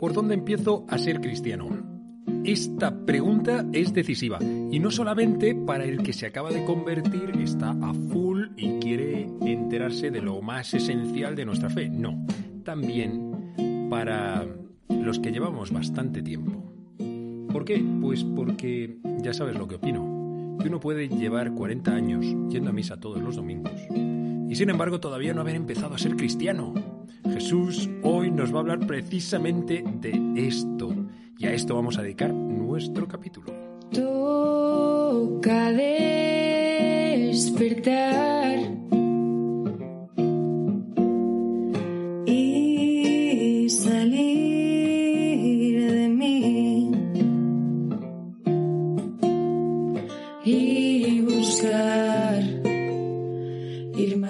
¿Por dónde empiezo a ser cristiano? Esta pregunta es decisiva y no solamente para el que se acaba de convertir, está a full y quiere enterarse de lo más esencial de nuestra fe. No, también para los que llevamos bastante tiempo. ¿Por qué? Pues porque ya sabes lo que opino. Que uno puede llevar 40 años yendo a misa todos los domingos y sin embargo todavía no haber empezado a ser cristiano. Jesús hoy nos va a hablar precisamente de esto y a esto vamos a dedicar nuestro capítulo.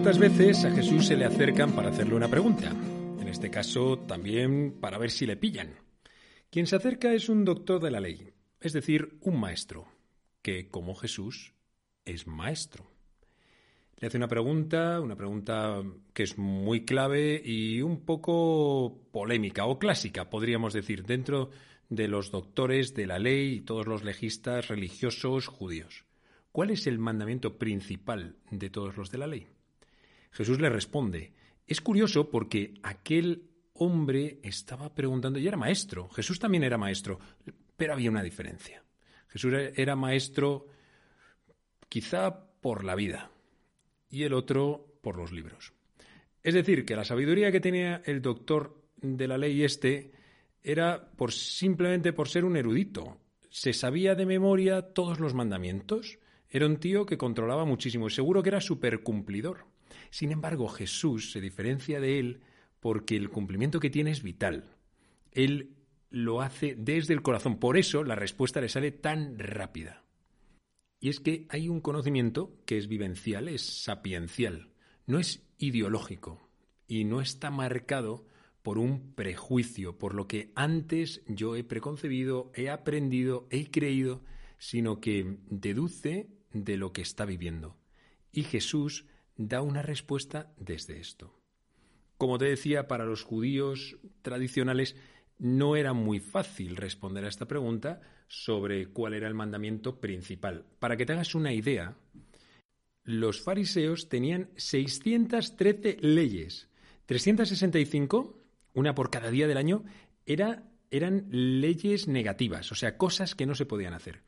Tantas veces a Jesús se le acercan para hacerle una pregunta, en este caso también para ver si le pillan. Quien se acerca es un doctor de la ley, es decir, un maestro, que como Jesús es maestro. Le hace una pregunta, una pregunta que es muy clave y un poco polémica o clásica, podríamos decir, dentro de los doctores de la ley y todos los legistas religiosos judíos. ¿Cuál es el mandamiento principal de todos los de la ley? Jesús le responde. Es curioso porque aquel hombre estaba preguntando, y era maestro, Jesús también era maestro, pero había una diferencia. Jesús era maestro quizá por la vida y el otro por los libros. Es decir, que la sabiduría que tenía el doctor de la ley este era por simplemente por ser un erudito. Se sabía de memoria todos los mandamientos. Era un tío que controlaba muchísimo y seguro que era supercumplidor. Sin embargo, Jesús se diferencia de él porque el cumplimiento que tiene es vital. Él lo hace desde el corazón. Por eso la respuesta le sale tan rápida. Y es que hay un conocimiento que es vivencial, es sapiencial, no es ideológico y no está marcado por un prejuicio, por lo que antes yo he preconcebido, he aprendido, he creído, sino que deduce de lo que está viviendo. Y Jesús da una respuesta desde esto. Como te decía, para los judíos tradicionales no era muy fácil responder a esta pregunta sobre cuál era el mandamiento principal. Para que te hagas una idea, los fariseos tenían 613 leyes. 365, una por cada día del año, era, eran leyes negativas, o sea, cosas que no se podían hacer.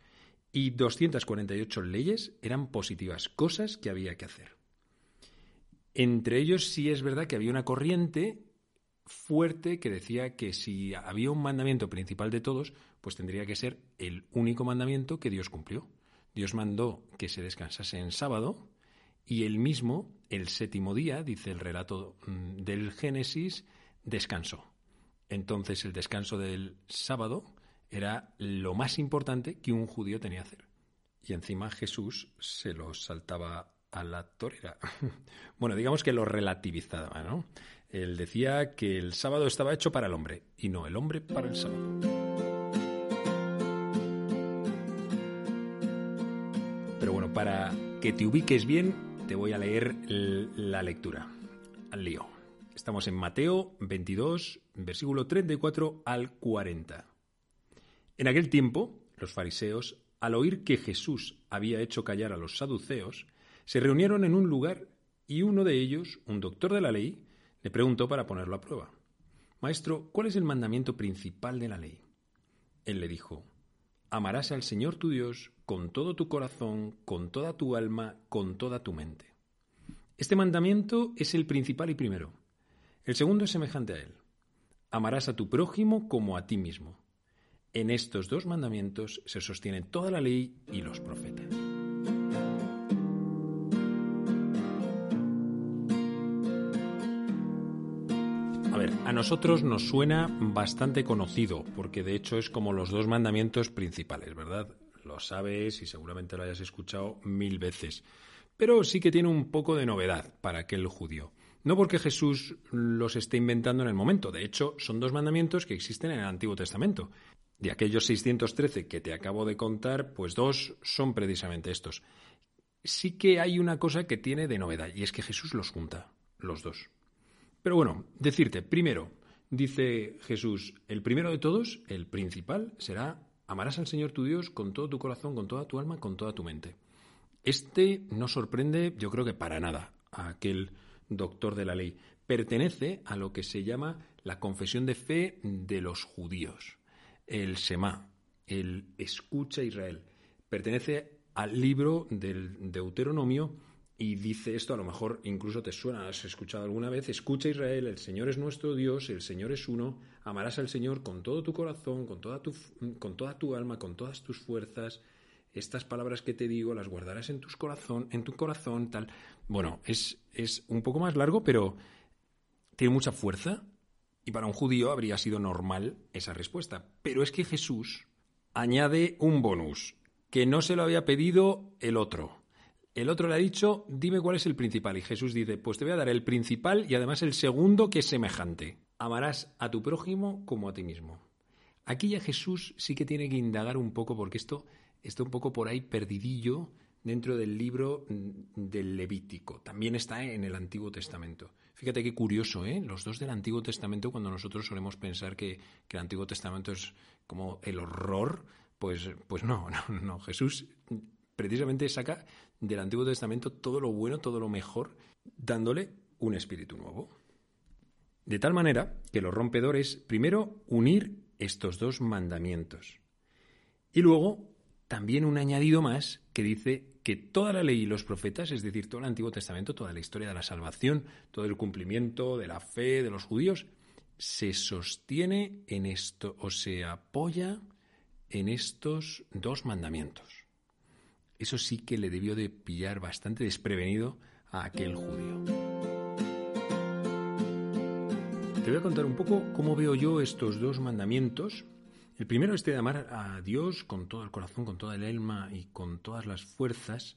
Y 248 leyes eran positivas, cosas que había que hacer. Entre ellos sí es verdad que había una corriente fuerte que decía que si había un mandamiento principal de todos, pues tendría que ser el único mandamiento que Dios cumplió. Dios mandó que se descansase en sábado y él mismo, el séptimo día, dice el relato mm, del Génesis, descansó. Entonces el descanso del sábado era lo más importante que un judío tenía que hacer. Y encima Jesús se lo saltaba a la torera. bueno, digamos que lo relativizaba, ¿no? Él decía que el sábado estaba hecho para el hombre y no el hombre para el sábado. Pero bueno, para que te ubiques bien, te voy a leer la lectura. Al lío. Estamos en Mateo 22, versículo 34 al 40. En aquel tiempo, los fariseos, al oír que Jesús había hecho callar a los saduceos, se reunieron en un lugar y uno de ellos, un doctor de la ley, le preguntó para ponerlo a prueba. Maestro, ¿cuál es el mandamiento principal de la ley? Él le dijo, amarás al Señor tu Dios con todo tu corazón, con toda tu alma, con toda tu mente. Este mandamiento es el principal y primero. El segundo es semejante a él. Amarás a tu prójimo como a ti mismo. En estos dos mandamientos se sostiene toda la ley y los profetas. A nosotros nos suena bastante conocido, porque de hecho es como los dos mandamientos principales, ¿verdad? Lo sabes y seguramente lo hayas escuchado mil veces. Pero sí que tiene un poco de novedad para aquel judío. No porque Jesús los esté inventando en el momento, de hecho son dos mandamientos que existen en el Antiguo Testamento. De aquellos 613 que te acabo de contar, pues dos son precisamente estos. Sí que hay una cosa que tiene de novedad, y es que Jesús los junta, los dos. Pero bueno, decirte, primero, dice Jesús, el primero de todos, el principal, será amarás al Señor tu Dios con todo tu corazón, con toda tu alma, con toda tu mente. Este no sorprende, yo creo que para nada, a aquel doctor de la ley. Pertenece a lo que se llama la confesión de fe de los judíos el Semá, el Escucha Israel. Pertenece al libro del Deuteronomio y dice esto, a lo mejor incluso te suena, has escuchado alguna vez, escucha Israel, el Señor es nuestro Dios, el Señor es uno, amarás al Señor con todo tu corazón, con toda tu, con toda tu alma, con todas tus fuerzas. Estas palabras que te digo las guardarás en, tus corazón, en tu corazón, tal. Bueno, es, es un poco más largo, pero tiene mucha fuerza y para un judío habría sido normal esa respuesta. Pero es que Jesús añade un bonus, que no se lo había pedido el otro. El otro le ha dicho, dime cuál es el principal. Y Jesús dice, pues te voy a dar el principal y además el segundo que es semejante. Amarás a tu prójimo como a ti mismo. Aquí ya Jesús sí que tiene que indagar un poco porque esto está un poco por ahí perdidillo dentro del libro mm, del Levítico. También está en el Antiguo Testamento. Fíjate qué curioso, ¿eh? Los dos del Antiguo Testamento, cuando nosotros solemos pensar que, el Antiguo Testamento es como el horror, pues, pues no, no, no. Jesús precisamente saca del Antiguo Testamento todo lo bueno, todo lo mejor, dándole un espíritu nuevo. De tal manera que lo rompedor es, primero, unir estos dos mandamientos. Y luego, también un añadido más que dice que toda la ley y los profetas, es decir, todo el Antiguo Testamento, toda la historia de la salvación, todo el cumplimiento de la fe de los judíos, se sostiene en esto o se apoya en estos dos mandamientos. Eso sí que le debió de pillar bastante desprevenido a aquel judío. Te voy a contar un poco cómo veo yo estos dos mandamientos el primero es de amar a Dios con todo el corazón, con toda el alma y con todas las fuerzas.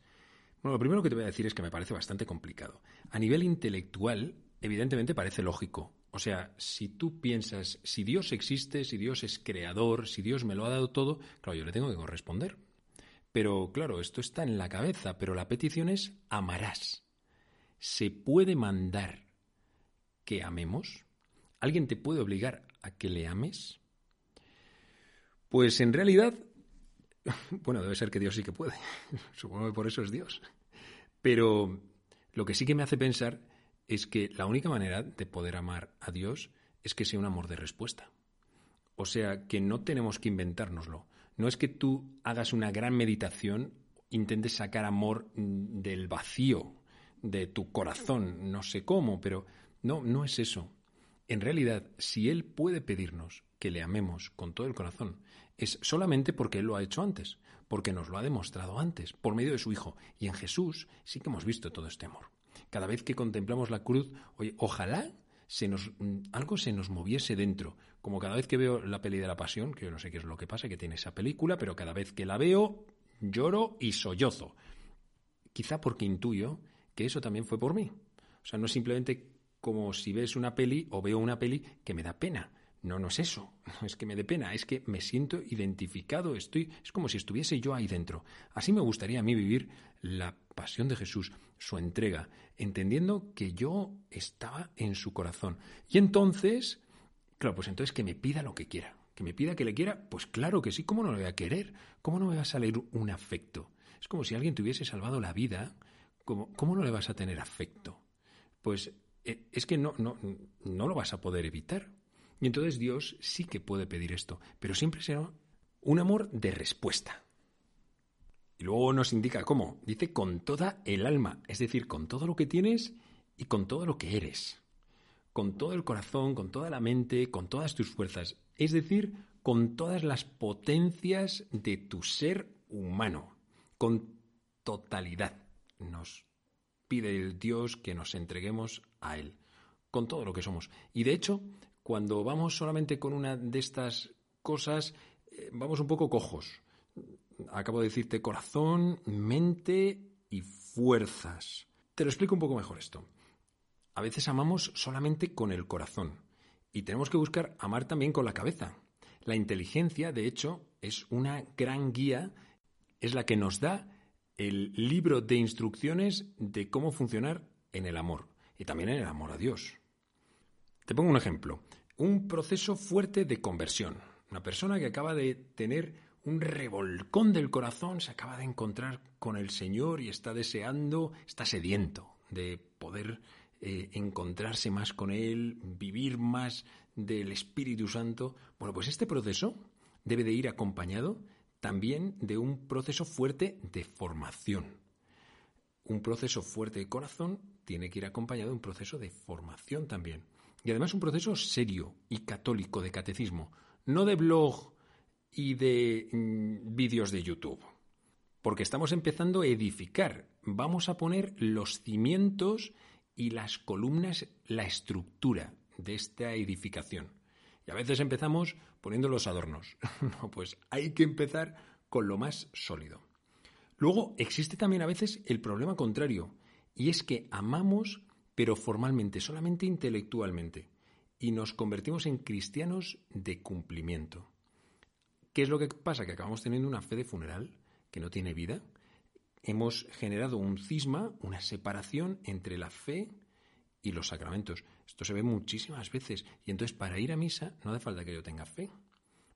Bueno, lo primero que te voy a decir es que me parece bastante complicado. A nivel intelectual, evidentemente parece lógico. O sea, si tú piensas, si Dios existe, si Dios es creador, si Dios me lo ha dado todo, claro, yo le tengo que corresponder. Pero claro, esto está en la cabeza, pero la petición es amarás. ¿Se puede mandar que amemos? ¿Alguien te puede obligar a que le ames? Pues en realidad, bueno, debe ser que Dios sí que puede. Supongo que por eso es Dios. Pero lo que sí que me hace pensar es que la única manera de poder amar a Dios es que sea un amor de respuesta. O sea, que no tenemos que inventárnoslo. No es que tú hagas una gran meditación, intentes sacar amor del vacío de tu corazón, no sé cómo, pero no, no es eso. En realidad, si Él puede pedirnos que le amemos con todo el corazón, es solamente porque Él lo ha hecho antes, porque nos lo ha demostrado antes, por medio de su Hijo. Y en Jesús sí que hemos visto todo este amor. Cada vez que contemplamos la cruz, oye, ojalá se nos, mm, algo se nos moviese dentro. Como cada vez que veo la peli de la pasión, que yo no sé qué es lo que pasa, que tiene esa película, pero cada vez que la veo, lloro y sollozo. Quizá porque intuyo que eso también fue por mí. O sea, no simplemente como si ves una peli o veo una peli que me da pena, no, no es eso, no es que me dé pena, es que me siento identificado, estoy, es como si estuviese yo ahí dentro. Así me gustaría a mí vivir la pasión de Jesús, su entrega, entendiendo que yo estaba en su corazón. Y entonces, claro, pues entonces que me pida lo que quiera, que me pida que le quiera, pues claro que sí, ¿cómo no lo voy a querer? ¿Cómo no me va a salir un afecto? Es como si alguien te hubiese salvado la vida, ¿cómo, cómo no le vas a tener afecto? Pues eh, es que no, no, no lo vas a poder evitar. Y entonces Dios sí que puede pedir esto, pero siempre será un amor de respuesta. Y luego nos indica cómo. Dice con toda el alma, es decir, con todo lo que tienes y con todo lo que eres. Con todo el corazón, con toda la mente, con todas tus fuerzas. Es decir, con todas las potencias de tu ser humano. Con totalidad. Nos pide el Dios que nos entreguemos a Él con todo lo que somos. Y de hecho, cuando vamos solamente con una de estas cosas, eh, vamos un poco cojos. Acabo de decirte corazón, mente y fuerzas. Te lo explico un poco mejor esto. A veces amamos solamente con el corazón y tenemos que buscar amar también con la cabeza. La inteligencia, de hecho, es una gran guía, es la que nos da el libro de instrucciones de cómo funcionar en el amor y también en el amor a Dios. Te pongo un ejemplo. Un proceso fuerte de conversión. Una persona que acaba de tener un revolcón del corazón, se acaba de encontrar con el Señor y está deseando, está sediento de poder eh, encontrarse más con Él, vivir más del Espíritu Santo. Bueno, pues este proceso debe de ir acompañado también de un proceso fuerte de formación. Un proceso fuerte de corazón tiene que ir acompañado de un proceso de formación también. Y además un proceso serio y católico de catecismo, no de blog y de mm, vídeos de YouTube. Porque estamos empezando a edificar. Vamos a poner los cimientos y las columnas, la estructura de esta edificación. Y a veces empezamos poniendo los adornos. no, pues hay que empezar con lo más sólido. Luego existe también a veces el problema contrario, y es que amamos, pero formalmente, solamente intelectualmente, y nos convertimos en cristianos de cumplimiento. ¿Qué es lo que pasa? Que acabamos teniendo una fe de funeral que no tiene vida. Hemos generado un cisma, una separación entre la fe y los sacramentos. Esto se ve muchísimas veces. Y entonces para ir a misa no hace falta que yo tenga fe.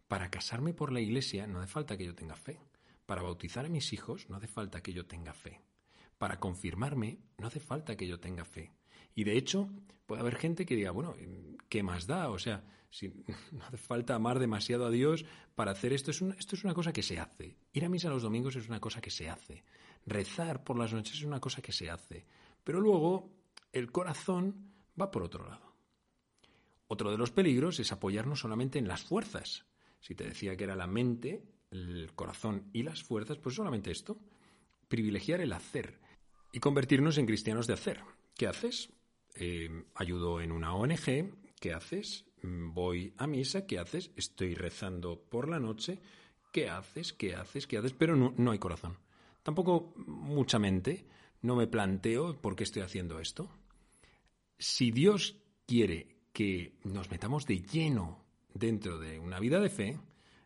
Para casarme por la iglesia no hace falta que yo tenga fe. Para bautizar a mis hijos no hace falta que yo tenga fe. Para confirmarme no hace falta que yo tenga fe. Y de hecho, puede haber gente que diga, bueno, ¿qué más da? O sea, si no hace falta amar demasiado a Dios para hacer esto. Es esto es una cosa que se hace. Ir a misa los domingos es una cosa que se hace. Rezar por las noches es una cosa que se hace. Pero luego el corazón va por otro lado. Otro de los peligros es apoyarnos solamente en las fuerzas. Si te decía que era la mente, el corazón y las fuerzas, pues solamente esto. Privilegiar el hacer y convertirnos en cristianos de hacer. ¿Qué haces? Eh, ayudo en una ONG. ¿Qué haces? Mm, voy a misa. ¿Qué haces? Estoy rezando por la noche. ¿Qué haces? ¿Qué haces? ¿Qué haces? Pero no, no hay corazón. Tampoco mucha mente. No me planteo por qué estoy haciendo esto. Si Dios quiere que nos metamos de lleno dentro de una vida de fe,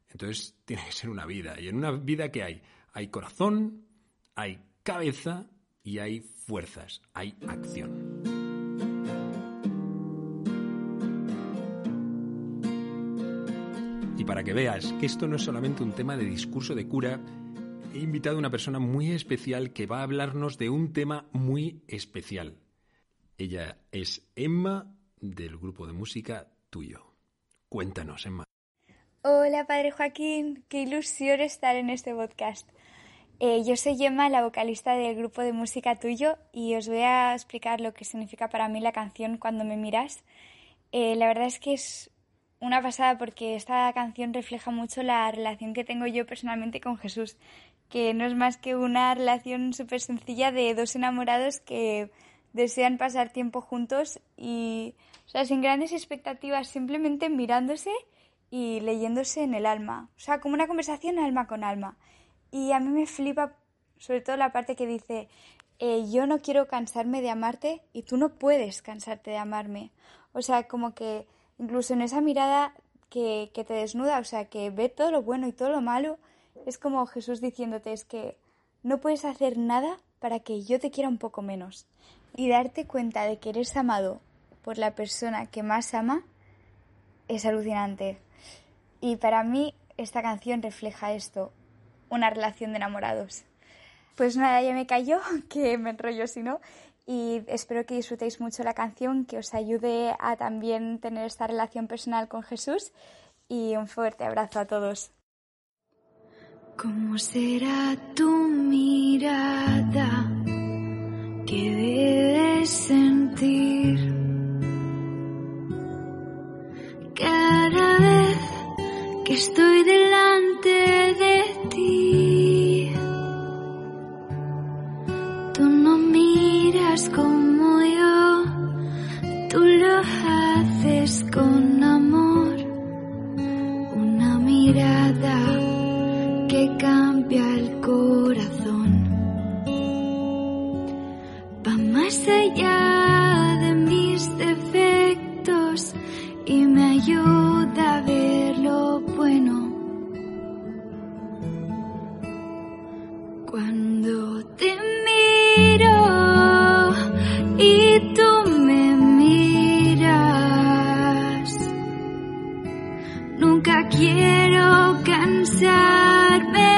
entonces tiene que ser una vida. Y en una vida que hay, hay corazón, hay cabeza y hay fuerzas, hay acción. Para que veas que esto no es solamente un tema de discurso de cura, he invitado a una persona muy especial que va a hablarnos de un tema muy especial. Ella es Emma del grupo de música Tuyo. Cuéntanos, Emma. Hola, Padre Joaquín. Qué ilusión estar en este podcast. Eh, yo soy Emma, la vocalista del grupo de música Tuyo, y os voy a explicar lo que significa para mí la canción Cuando me miras. Eh, la verdad es que es una pasada porque esta canción refleja mucho la relación que tengo yo personalmente con Jesús, que no es más que una relación súper sencilla de dos enamorados que desean pasar tiempo juntos y, o sea, sin grandes expectativas, simplemente mirándose y leyéndose en el alma. O sea, como una conversación alma con alma. Y a mí me flipa sobre todo la parte que dice, eh, yo no quiero cansarme de amarte y tú no puedes cansarte de amarme. O sea, como que incluso en esa mirada que, que te desnuda, o sea, que ve todo lo bueno y todo lo malo, es como Jesús diciéndote, es que no puedes hacer nada para que yo te quiera un poco menos y darte cuenta de que eres amado por la persona que más ama es alucinante. Y para mí esta canción refleja esto, una relación de enamorados. Pues nada, ya me cayó, que me enrollo si no, y espero que disfrutéis mucho la canción, que os ayude a también tener esta relación personal con Jesús y un fuerte abrazo a todos. ¿Cómo será tu mirada? debes sentir quiero cansarme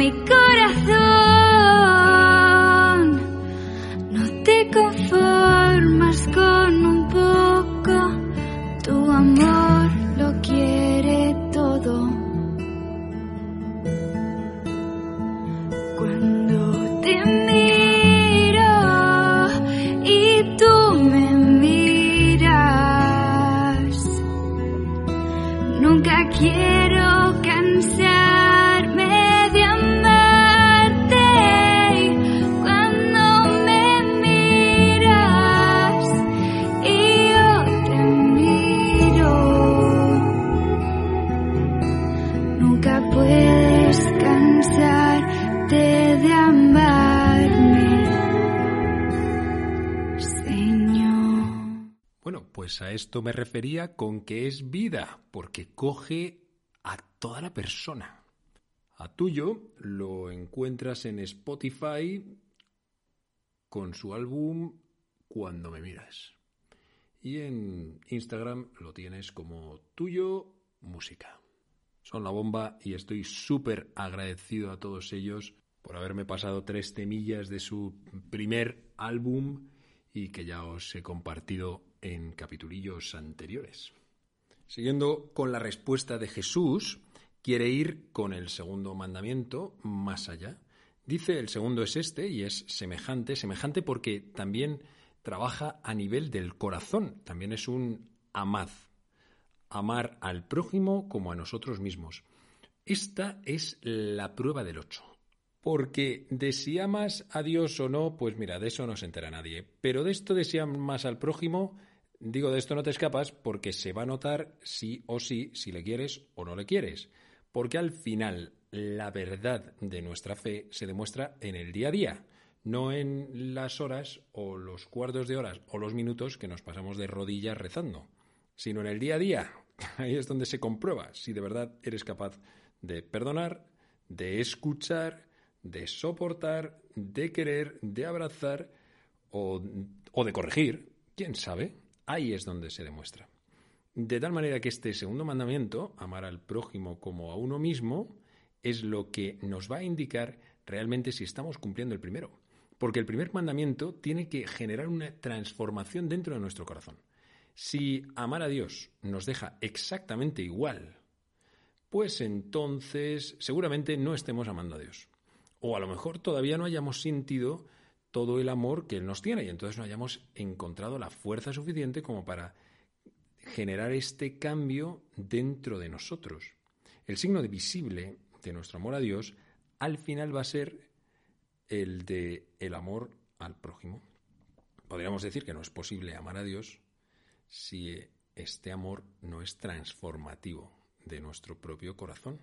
desea mi nunca puedes cansarte de amarme, Señor. Bueno, pues a esto me refería con que es vida, porque coge a toda la persona. A tuyo lo encuentras en Spotify con su álbum Cuando me miras. Y en Instagram lo tienes como tuyo música. Son la bomba y estoy súper agradecido a todos ellos por haberme pasado tres temillas de su primer álbum y que ya os he compartido en capitulillos anteriores. Siguiendo con la respuesta de Jesús, quiere ir con el segundo mandamiento más allá. Dice el segundo es este y es semejante, semejante porque también trabaja a nivel del corazón, también es un amad, amar al prójimo como a nosotros mismos. Esta es la prueba del ocho. Porque de si amas a Dios o no, pues mira, de eso no se entera nadie. Pero de esto de si amas al prójimo, digo, de esto no te escapas porque se va a notar sí o sí si le quieres o no le quieres. Porque al final la verdad de nuestra fe se demuestra en el día a día, no en las horas o los cuartos de horas o los minutos que nos pasamos de rodillas rezando, sino en el día a día. Ahí es donde se comprueba si de verdad eres capaz de perdonar, de escuchar, de soportar, de querer, de abrazar o, de corregir. ¿Quién sabe? Ahí es donde se demuestra. De tal manera que este segundo mandamiento, amar al prójimo como a uno mismo, es lo que nos va a indicar realmente si estamos cumpliendo el primero. Porque el primer mandamiento tiene que generar una transformación dentro de nuestro corazón. Si amar a Dios nos deja exactamente igual, pues entonces seguramente no estemos amando a Dios. O a lo mejor todavía no hayamos sentido todo el amor que Él nos tiene y entonces no hayamos encontrado la fuerza suficiente como para generar este cambio dentro de nosotros. El signo visible de nuestro amor a Dios al final va a ser el de el amor al prójimo. Podríamos decir que no es posible amar a Dios si este amor no es transformativo de nuestro propio corazón.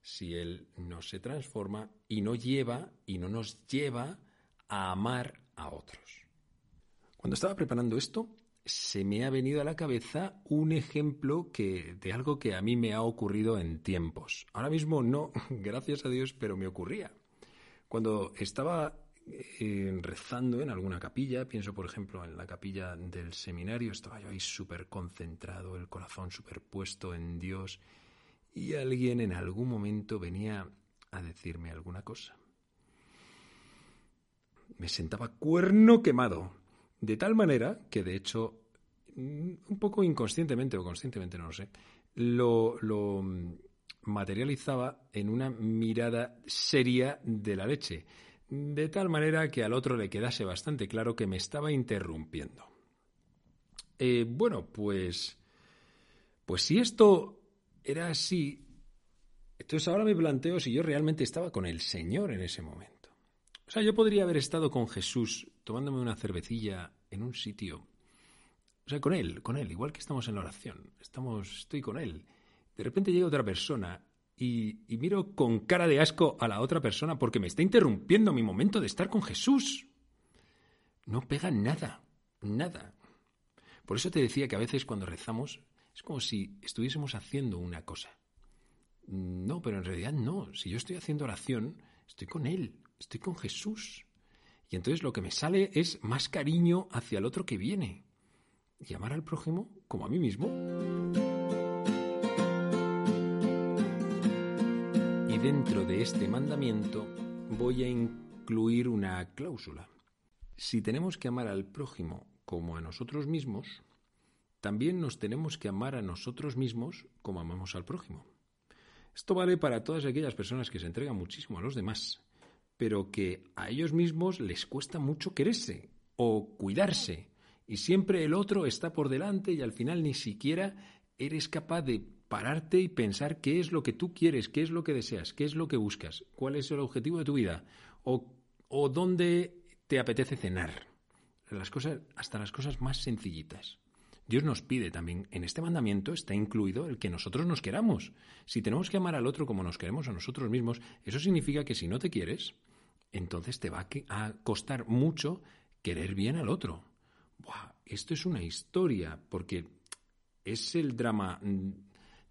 Si él no se transforma y no lleva y no nos lleva a amar a otros. Cuando estaba preparando esto, se me ha venido a la cabeza un ejemplo que, de algo que a mí me ha ocurrido en tiempos. Ahora mismo no, gracias a Dios, pero me ocurría. Cuando estaba eh, rezando en alguna capilla, pienso por ejemplo en la capilla del seminario, estaba yo ahí súper concentrado, el corazón superpuesto en Dios, y alguien en algún momento venía a decirme alguna cosa. Me sentaba cuerno quemado de tal manera que, de hecho, mm, un poco inconscientemente o conscientemente, no lo sé, lo, lo materializaba en una mirada seria de la leche, de tal manera que al otro le quedase bastante claro que me estaba interrumpiendo. Eh, bueno, pues, pues si esto era así, entonces ahora me planteo si yo realmente estaba con el Señor en ese momento. O sea, yo podría haber estado con Jesús tomándome una cervecilla en un sitio. O sea, con él, con él, igual que estamos en la oración. Estamos, estoy con él. De repente llega otra persona y, miro con cara de asco a la otra persona porque me está interrumpiendo mi momento de estar con Jesús. No pega nada, nada. Por eso te decía que a veces cuando rezamos es como si estuviésemos haciendo una cosa. No, pero en realidad no. Si yo estoy haciendo oración, estoy con Él estoy con Jesús. Y entonces lo que me sale es más cariño hacia el otro que viene. Y amar al prójimo como a mí mismo. Dentro de este mandamiento voy a incluir una cláusula. Si tenemos que amar al prójimo como a nosotros mismos, también nos tenemos que amar a nosotros mismos como amamos al prójimo. Esto vale para todas aquellas personas que se entregan muchísimo a los demás, pero que a ellos mismos les cuesta mucho quererse o cuidarse. Y siempre el otro está por delante y al final ni siquiera eres capaz de pararte y pensar qué es lo que tú quieres, qué es lo que deseas, qué es lo que buscas, cuál es el objetivo de tu vida o, dónde te apetece cenar. Hasta las cosas más sencillitas. Dios nos pide también, en este mandamiento está incluido el que nosotros nos queramos. Si tenemos que amar al otro como nos queremos a nosotros mismos, eso significa que si no te quieres, entonces te va a costar mucho querer bien al otro. esto es una historia, porque es el drama mm,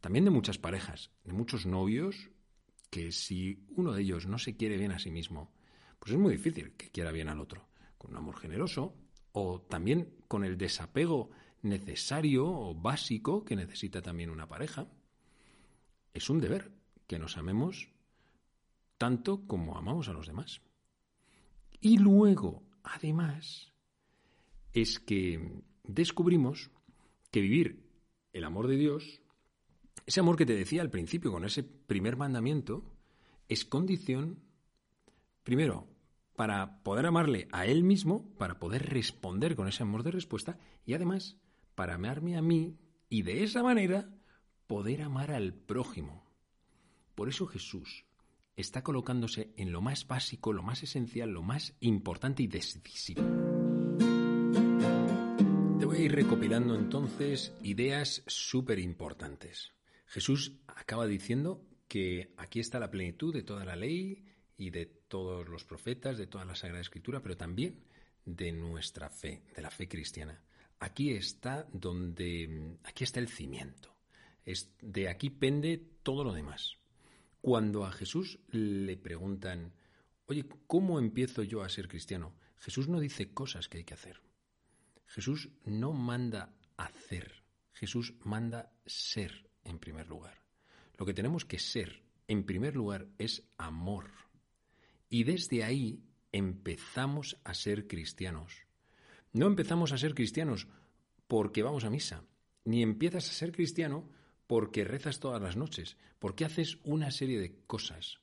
también de muchas parejas, de muchos novios, que si uno de ellos no se quiere bien a sí mismo, pues es muy difícil que quiera bien al otro. Con un amor generoso o también con el desapego necesario o básico que necesita también una pareja. Es un deber que nos amemos tanto como amamos a los demás. Y luego, además, es que descubrimos que vivir el amor de Dios, ese amor que te decía al principio con ese primer mandamiento, es condición, primero, para poder amarle a Él mismo, para poder responder con ese amor de respuesta, y además para amarme a mí y de esa manera poder amar al prójimo. Por eso Jesús está colocándose en lo más básico, lo más esencial, lo más importante y decisivo. Te voy a ir recopilando entonces ideas súper importantes. Jesús acaba diciendo que aquí está la plenitud de toda la ley y de todos los profetas, de toda la Sagrada Escritura, pero también de nuestra fe, de la fe cristiana. Aquí está donde aquí está el cimiento. Es, de aquí pende todo lo demás. Cuando a Jesús le preguntan, oye, ¿cómo empiezo yo a ser cristiano? Jesús no dice cosas que hay que hacer. Jesús no manda hacer. Jesús manda ser en primer lugar. Lo que tenemos que ser en primer lugar es amor. Y desde ahí empezamos a ser cristianos. No empezamos a ser cristianos porque vamos a misa, ni empiezas a ser cristiano porque rezas todas las noches, porque haces una serie de cosas.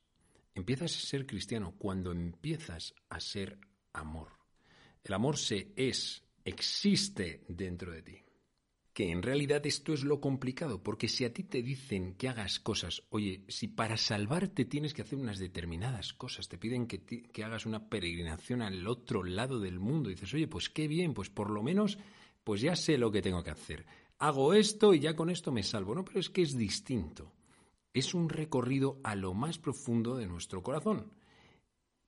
Empiezas a ser cristiano cuando empiezas a ser amor. El amor se es, existe dentro de ti. Que en realidad esto es lo complicado, porque si a ti te dicen que hagas cosas, oye, si para salvarte tienes que hacer unas determinadas cosas, te piden que, que hagas una peregrinación al otro lado del mundo, dices, oye, pues qué bien, pues por lo menos, pues ya sé lo que tengo que hacer. Hago esto y ya con esto me salvo. No, pero es que es distinto. Es un recorrido a lo más profundo de nuestro corazón.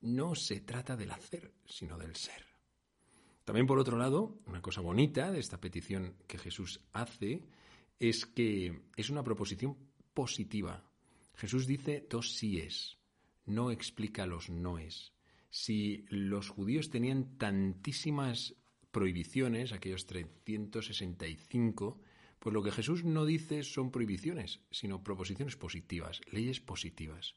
No se trata del hacer, sino del ser. También por otro lado, una cosa bonita de esta petición que Jesús hace es que es una proposición positiva. Jesús dice dos síes, no explica los noes. Si los judíos tenían tantísimas prohibiciones, aquellos 365, pues lo que Jesús no dice son prohibiciones, sino proposiciones positivas, leyes positivas.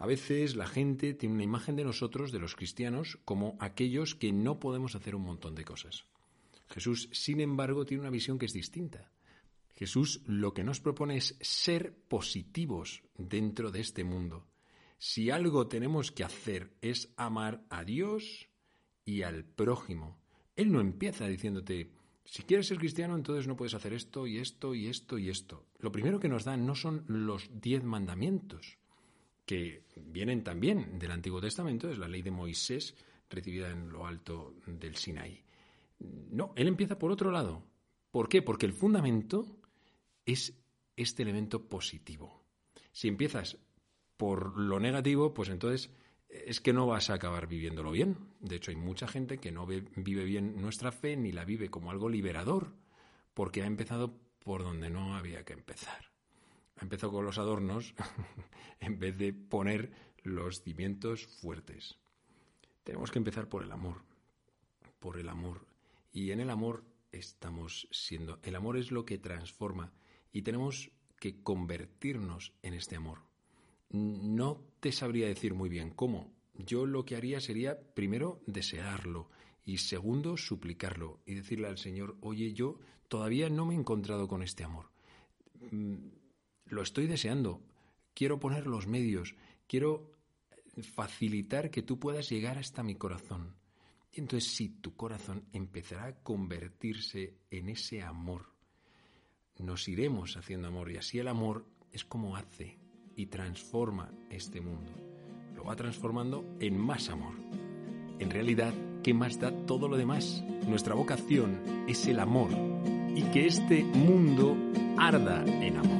A veces la gente tiene una imagen de nosotros, de los cristianos, como aquellos que no podemos hacer un montón de cosas. Jesús, sin embargo, tiene una visión que es distinta. Jesús lo que nos propone es ser positivos dentro de este mundo. Si algo tenemos que hacer es amar a Dios y al prójimo. Él no empieza diciéndote, si quieres ser cristiano, entonces no puedes hacer esto y esto y esto y esto. Lo primero que nos da no son los diez mandamientos que vienen también del Antiguo Testamento, es la ley de Moisés recibida en lo alto del Sinaí. No, él empieza por otro lado. ¿Por qué? Porque el fundamento es este elemento positivo. Si empiezas por lo negativo, pues entonces es que no vas a acabar viviéndolo bien. De hecho, hay mucha gente que no vive bien nuestra fe ni la vive como algo liberador, porque ha empezado por donde no había que empezar empezó con los adornos en vez de poner los cimientos fuertes. Tenemos que empezar por el amor, por el amor. Y en el amor estamos siendo. El amor es lo que transforma y tenemos que convertirnos en este amor. No te sabría decir muy bien cómo. Yo lo que haría sería primero desearlo y segundo suplicarlo y decirle al Señor, oye, yo todavía no me he encontrado con este amor mm, lo estoy deseando, quiero poner los medios, quiero facilitar que tú puedas llegar hasta mi corazón. Entonces si tu corazón empezará a convertirse en ese amor, nos iremos haciendo amor y así el amor es como hace y transforma este mundo. Lo va transformando en más amor. En realidad, ¿qué más da todo lo demás? Nuestra vocación es el amor y que este mundo arda en amor.